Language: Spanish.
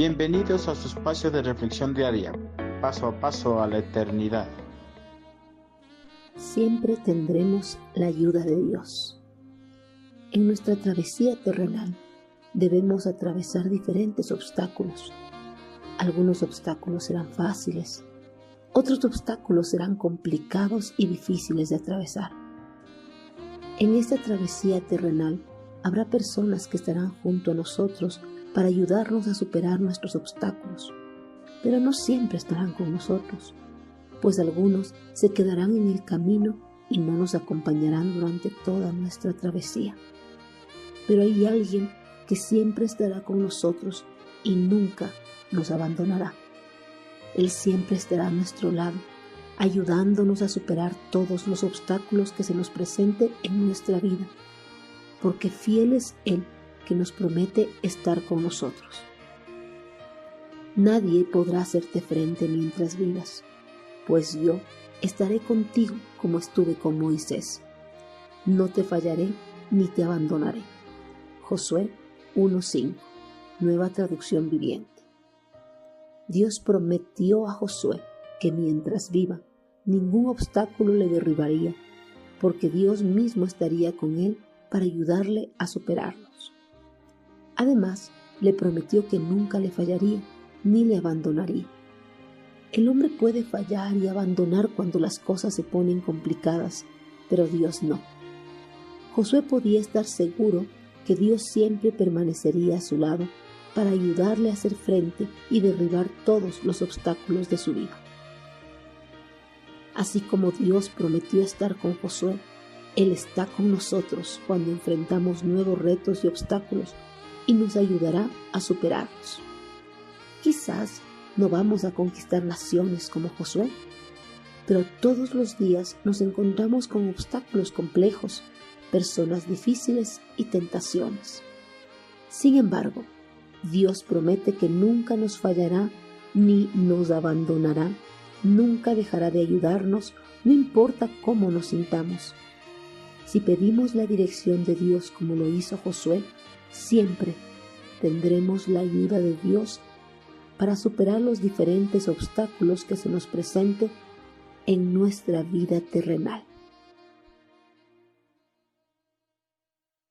Bienvenidos a su espacio de reflexión diaria, paso a paso a la eternidad. Siempre tendremos la ayuda de Dios. En nuestra travesía terrenal debemos atravesar diferentes obstáculos. Algunos obstáculos serán fáciles, otros obstáculos serán complicados y difíciles de atravesar. En esta travesía terrenal habrá personas que estarán junto a nosotros para ayudarnos a superar nuestros obstáculos, pero no siempre estarán con nosotros, pues algunos se quedarán en el camino y no nos acompañarán durante toda nuestra travesía. Pero hay alguien que siempre estará con nosotros y nunca nos abandonará. Él siempre estará a nuestro lado, ayudándonos a superar todos los obstáculos que se nos presenten en nuestra vida, porque fiel es Él que nos promete estar con nosotros. Nadie podrá hacerte frente mientras vivas, pues yo estaré contigo como estuve con Moisés. No te fallaré ni te abandonaré. Josué 1.5, nueva traducción viviente. Dios prometió a Josué que mientras viva, ningún obstáculo le derribaría, porque Dios mismo estaría con él para ayudarle a superarlos. Además, le prometió que nunca le fallaría ni le abandonaría. El hombre puede fallar y abandonar cuando las cosas se ponen complicadas, pero Dios no. Josué podía estar seguro que Dios siempre permanecería a su lado para ayudarle a hacer frente y derribar todos los obstáculos de su vida. Así como Dios prometió estar con Josué, Él está con nosotros cuando enfrentamos nuevos retos y obstáculos y nos ayudará a superarlos. Quizás no vamos a conquistar naciones como Josué, pero todos los días nos encontramos con obstáculos complejos, personas difíciles y tentaciones. Sin embargo, Dios promete que nunca nos fallará ni nos abandonará, nunca dejará de ayudarnos, no importa cómo nos sintamos. Si pedimos la dirección de Dios como lo hizo Josué, Siempre tendremos la ayuda de Dios para superar los diferentes obstáculos que se nos presenten en nuestra vida terrenal.